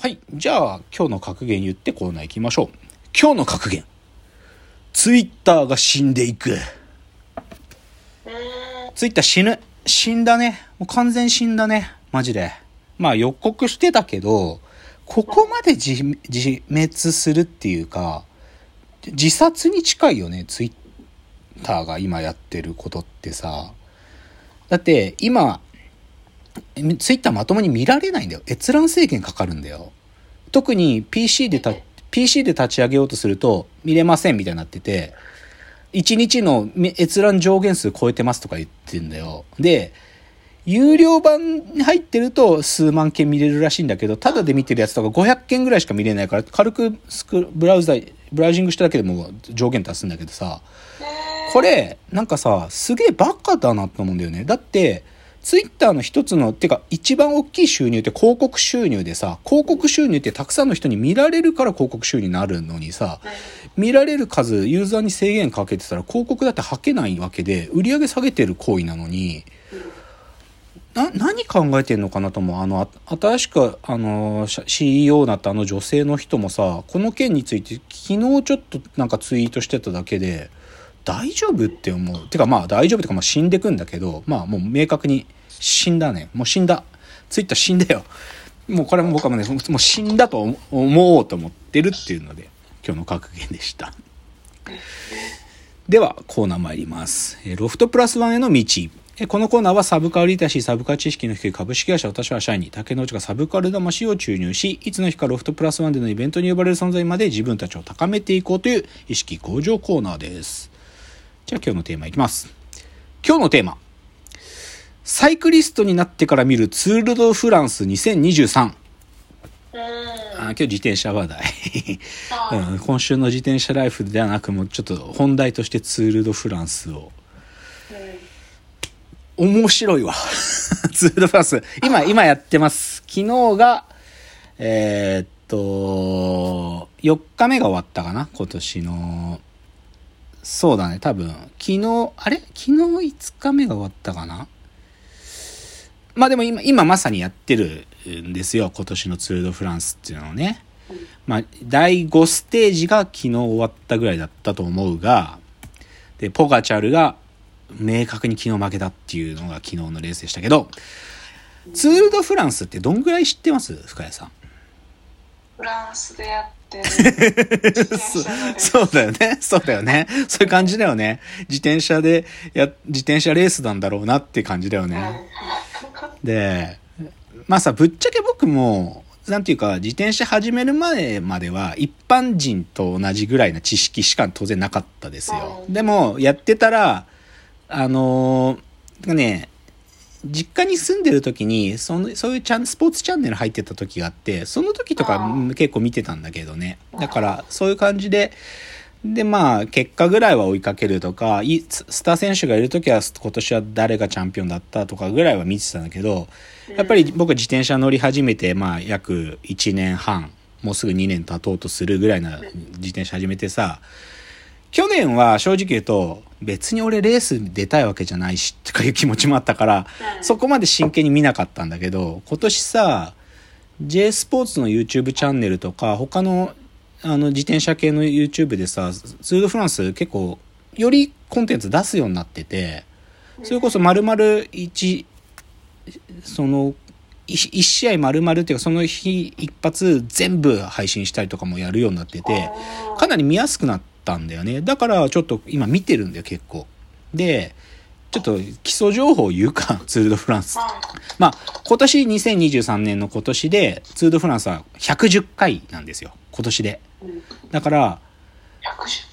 はい。じゃあ、今日の格言言ってコーナー行きましょう。今日の格言。ツイッターが死んでいく。ツイッター死ぬ。死んだね。もう完全死んだね。マジで。まあ予告してたけど、ここまで自自滅するっていうか、自殺に近いよね、ツイッターが今やってることってさ。だって今、ツイッターまともに見られないんだよ。閲覧制限かかるんだよ。特に PC でた、PC で立ち上げようとすると見れませんみたいになってて、1日の閲覧上限数超えてますとか言ってんだよ。で、有料版に入ってると数万件見れるらしいんだけど、ただで見てるやつとか500件ぐらいしか見れないから、軽くスクブラウザ、ブラウジングしただけでも上限達すんだけどさ、これ、なんかさ、すげえバカだなと思うんだよね。だって、ツイッターの一つの、てか一番大きい収入って広告収入でさ、広告収入ってたくさんの人に見られるから広告収入になるのにさ、見られる数、ユーザーに制限かけてたら広告だって吐けないわけで、売り上げ下げてる行為なのに、な、何考えてんのかなと思う。あの、新しく、あの、CEO になったあの女性の人もさ、この件について昨日ちょっとなんかツイートしてただけで、大丈夫って思う。てかまあ大丈夫ってかまあ死んでくんだけど、まあもう明確に死んだね。もう死んだ。ツイッター死んだよ。もうこれも僕はもうね、もう死んだと思おうと思ってるっていうので、今日の格言でした。では、コーナー参ります。ロフトプラスワンへの道。このコーナーはサブカルリテシー、サブカル知識の低い株式会社私は社員に竹之内がサブカル魂を注入し、いつの日かロフトプラスワンでのイベントに呼ばれる存在まで自分たちを高めていこうという意識向上コーナーです。じゃあ今日のテーマいきます。今日のテーマ。サイクリストになってから見るツールドフランス2023。あ今日自転車話題、う。ん、今週の自転車ライフではなくもうちょっと本題としてツール・ド・フランスを、うん、面白いわ。ツール・ド・フランス。今今やってます。昨日がえー、っと4日目が終わったかな？今年の。そうだね多分。昨日あれ？昨日5日目が終わったかな？まあでも今、今まさにやってるんですよ。今年のツール・ド・フランスっていうのをね。まあ、第5ステージが昨日終わったぐらいだったと思うが、で、ポガチャルが明確に昨日負けたっていうのが昨日のレースでしたけど、ツール・ド・フランスってどんぐらい知ってます？深谷さん。フランスでやってるそ。そうだよね。そうだよね。そういう感じだよね。自転車でや、自転車レースなんだろうなって感じだよね。で、まあさ、ぶっちゃけ僕も、なんていうか、自転車始める前までは、一般人と同じぐらいな知識しか当然なかったですよ。でも、やってたら、あのー、ね、実家に住んでる時に、その、そういうチャン、スポーツチャンネル入ってた時があって、その時とか結構見てたんだけどね。だから、そういう感じで、で、まあ、結果ぐらいは追いかけるとか、スター選手がいる時は今年は誰がチャンピオンだったとかぐらいは見てたんだけど、やっぱり僕は自転車乗り始めて、まあ、約1年半、もうすぐ2年経とうとするぐらいな自転車始めてさ、去年は正直言うと、別に俺レース出たいわけじゃないし、とかいう気持ちもあったから、そこまで真剣に見なかったんだけど、今年さ、J スポーツの YouTube チャンネルとか、他のあの、自転車系の YouTube でさ、ツール・ド・フランス結構、よりコンテンツ出すようになってて、それこそ丸々一、その、一試合丸々っていうか、その日一発全部配信したりとかもやるようになってて、かなり見やすくなったんだよね。だからちょっと今見てるんだよ、結構。で、ちょっと基礎情報を言うか、ツール・ド・フランス。まあ、今年2023年の今年で、ツール・ド・フランスは110回なんですよ。今年で。だから、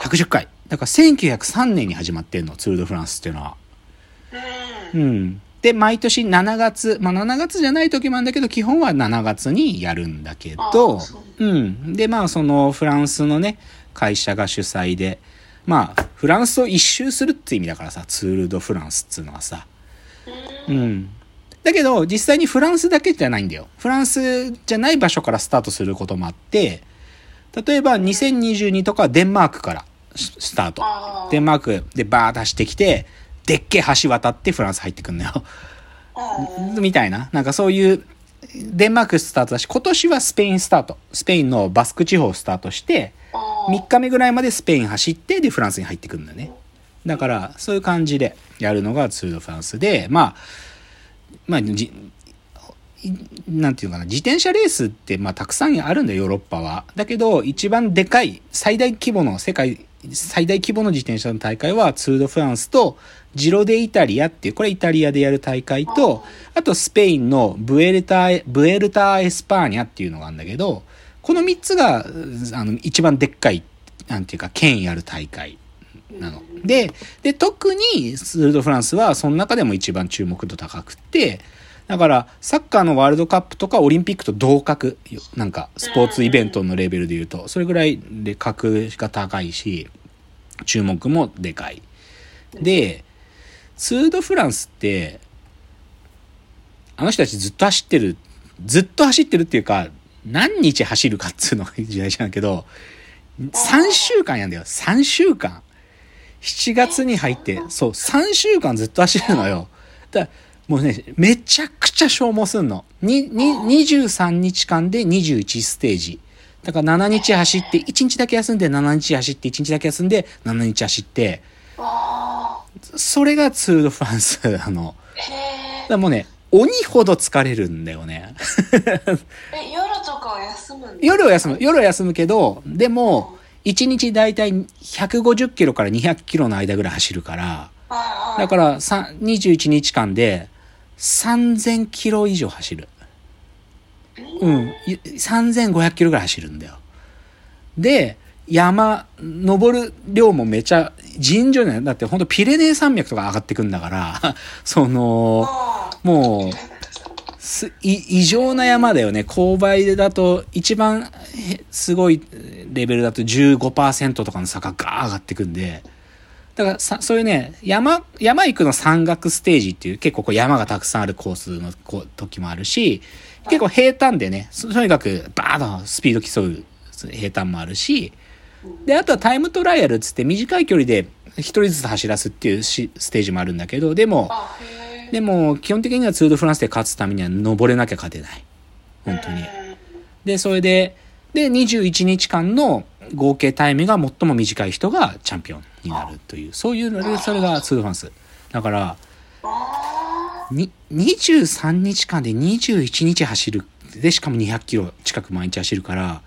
110回。だから1903年に始まってんの、ツール・ド・フランスっていうのは。うん。で、毎年7月、まあ7月じゃない時もあるんだけど、基本は7月にやるんだけど、うん。で、まあそのフランスのね、会社が主催で、まあ、フランスを一周するって意味だからさ、ツール・ド・フランスっつうのはさ。うん。だけど、実際にフランスだけじゃないんだよ。フランスじゃない場所からスタートすることもあって、例えば2022とかデンマークからスタート。デンマークでバーッと走ってきて、でっけえ橋渡ってフランス入ってくんのよ。みたいな。なんかそういうデンマークスタートだし、今年はスペインスタート。スペインのバスク地方スタートして、3日目ぐらいまでスペイン走って、で、フランスに入ってくるんだよね。だから、そういう感じでやるのがツール・ド・フランスで、まあ、まあ、なんていうかな、自転車レースって、まあ、たくさんあるんだよ、ヨーロッパは。だけど、一番でかい、最大規模の、世界最大規模の自転車の大会は、ツール・ド・フランスと、ジロ・デ・イタリアっていう、これイタリアでやる大会と、あとスペインのブエルタ、ブエルタ・エスパーニャっていうのがあるんだけど、この3つが、あの、一番でっかい、なんていうか、権威ある大会なの。で、で、特にツール・ド・フランスは、その中でも一番注目度高くって、だから、サッカーのワールドカップとかオリンピックと同格、なんか、スポーツイベントのレベルで言うと、それぐらいで格が高いし、注目もでかい。で、ツー・ド・フランスって、あの人たちずっと走ってる、ずっと走ってるっていうか、何日走るかっつうのが時代じゃんけど、3週間やんだよ。3週間。7月に入って、そう、3週間ずっと走るのよ。だからもうね、めちゃくちゃ消耗すんの。に、に、23日間で21ステージ。だから7日走って、1日だけ休んで、7日走って、1日だけ休んで、7日走って、それがツール・ド・フランス、あの、へだもうね、鬼ほど疲れるんだよね。え。え、夜とかは休むん夜は休む。夜は休むけど、でも、1日だいたい150キロから200キロの間ぐらい走るから。だからさ21日間で3000キロ以上走る。うん。い3500キロぐらい走るんだよ。で、山、登る量もめちゃ尋常ね。だってほんとピレネー山脈とか上がってくんだから、その、あもう、すい異常な山だよね。勾配だと、一番へすごいレベルだと15%とかの坂がガー上がってくんで、だからさ、そういうね、山、山行くの山岳ステージっていう結構こう山がたくさんあるコースのこう時もあるし、結構平坦でね、そとにかくバーッとスピード競う平坦もあるし、で、あとはタイムトライアルっつって短い距離で一人ずつ走らすっていうしステージもあるんだけど、でも。でも、基本的にはツール・ド・フランスで勝つためには登れなきゃ勝てない。本当に。で、それで、で、21日間の合計タイムが最も短い人がチャンピオンになるという、そういうので、それがツー・フランス。だから、に、23日間で21日走る。で、しかも200キロ近く毎日走るから、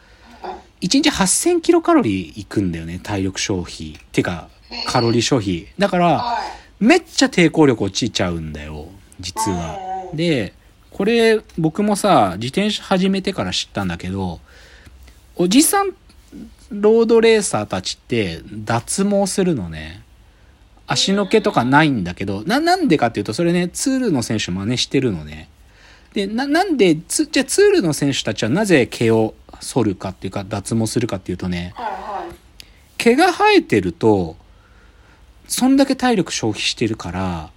1日8000キロカロリーいくんだよね、体力消費。っていうか、カロリー消費。だから、めっちゃ抵抗力落ちちゃうんだよ、実は。で、これ僕もさ、自転車始めてから知ったんだけど、おじさんロードレーサーたちって脱毛するのね。足の毛とかないんだけど、な、なんでかっていうと、それね、ツールの選手真似してるのね。で、な、なんで、つ、じゃあツールの選手たちはなぜ毛を剃るかっていうか、脱毛するかっていうとね。毛が生えてると、そんだけ体力消費してるから、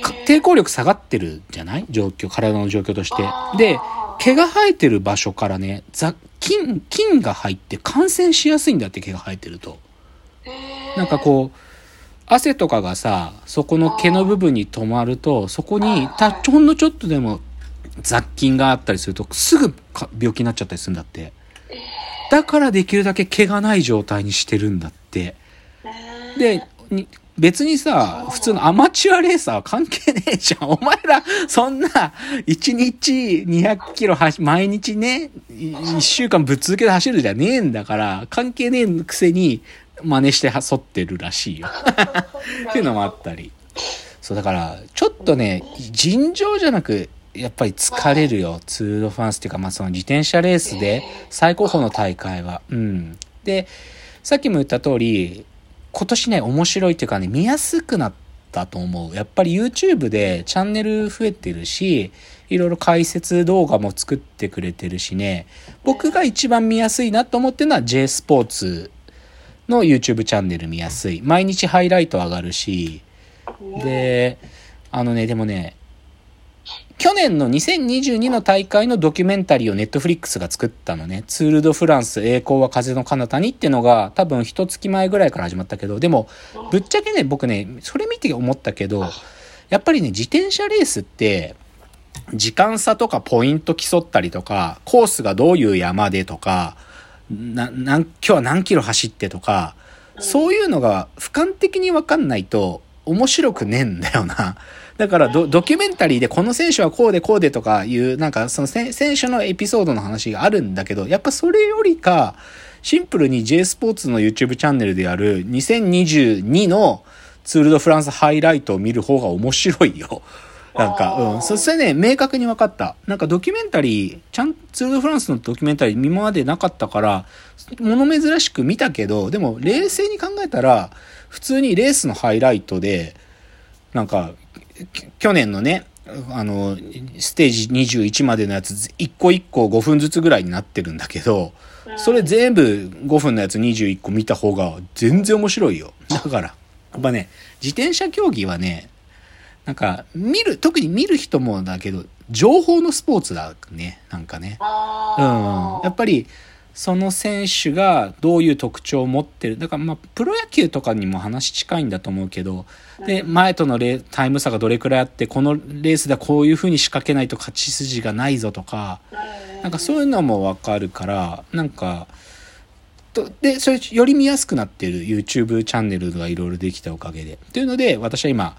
か抵抗力下がってるじゃない？状況、体の状況としてで、毛が生えてる場所からね、雑菌、菌が入って感染しやすいんだって毛が生えてると。なんかこう、汗とかがさ、そこの毛の部分に止まると、そこに、た、ほんのちょっとでも雑菌があったりすると、すぐか病気になっちゃったりするんだって。だからできるだけ毛がない状態にしてるんだって。で、に別にさ、普通のアマチュアレーサーは関係ねえじゃん。お前ら、そんな、1日200キロ走、毎日ね、1週間ぶっ続けて走るじゃねえんだから、関係ねえくせに真似して剃ってるらしいよ。っていうのもあったり。そう、だから、ちょっとね、尋常じゃなく、やっぱり疲れるよ。ツール・ド・フランスっていうか、まあその自転車レースで最高峰の大会は。うん。で、さっきも言った通り、今年ね、面白いっていうかね、見やすくなったと思う。やっぱり YouTube でチャンネル増えてるし、いろいろ解説動画も作ってくれてるしね、僕が一番見やすいなと思ってるのは J スポーツの YouTube チャンネル見やすい。毎日ハイライト上がるし、で、あのね、でもね、去年の2022の大会のドキュメンタリーをネットフリックスが作ったのね。ツール・ド・フランス栄光は風の彼方にっていうのが多分一月前ぐらいから始まったけど、でもぶっちゃけね、僕ね、それ見て思ったけど、やっぱりね、自転車レースって、時間差とかポイント競ったりとか、コースがどういう山でとか、な、なん、今日は何キロ走ってとか、そういうのが俯瞰的にわかんないと面白くねえんだよな。だからド、ドキュメンタリーでこの選手はこうでこうでとかいう、なんかその選手のエピソードの話があるんだけど、やっぱそれよりか、シンプルに J スポーツの YouTube チャンネルでやる2022のツールドフランスハイライトを見る方が面白いよ。なんか、うん。そしてね、明確に分かった。なんかドキュメンタリー、ちゃん、ツールドフランスのドキュメンタリー今までなかったから、物珍しく見たけど、でも冷静に考えたら、普通にレースのハイライトで、なんか、去年のね、あの、ステージ21までのやつ、1個1個5分ずつぐらいになってるんだけど、それ全部5分のやつ21個見た方が全然面白いよ。だから、やっぱね、自転車競技はね、なんか、見る、特に見る人もだけど、情報のスポーツだね、なんかね。うん。やっぱり、その選手がどういう特徴を持ってる。だからまあ、プロ野球とかにも話近いんだと思うけど、で、前とのレタイム差がどれくらいあって、このレースではこういう風に仕掛けないと勝ち筋がないぞとか、なんかそういうのもわかるから、なんか、とで、それより見やすくなってる YouTube チャンネルがいろいろできたおかげで。というので、私は今、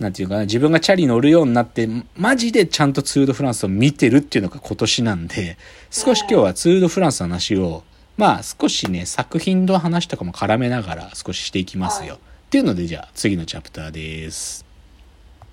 なんていうかな、自分がチャリ乗るようになって、マジでちゃんとツール・ド・フランスを見てるっていうのが今年なんで、少し今日はツール・ド・フランスの話を、まあ少しね、作品の話とかも絡めながら少ししていきますよ。っていうので、じゃあ次のチャプターです。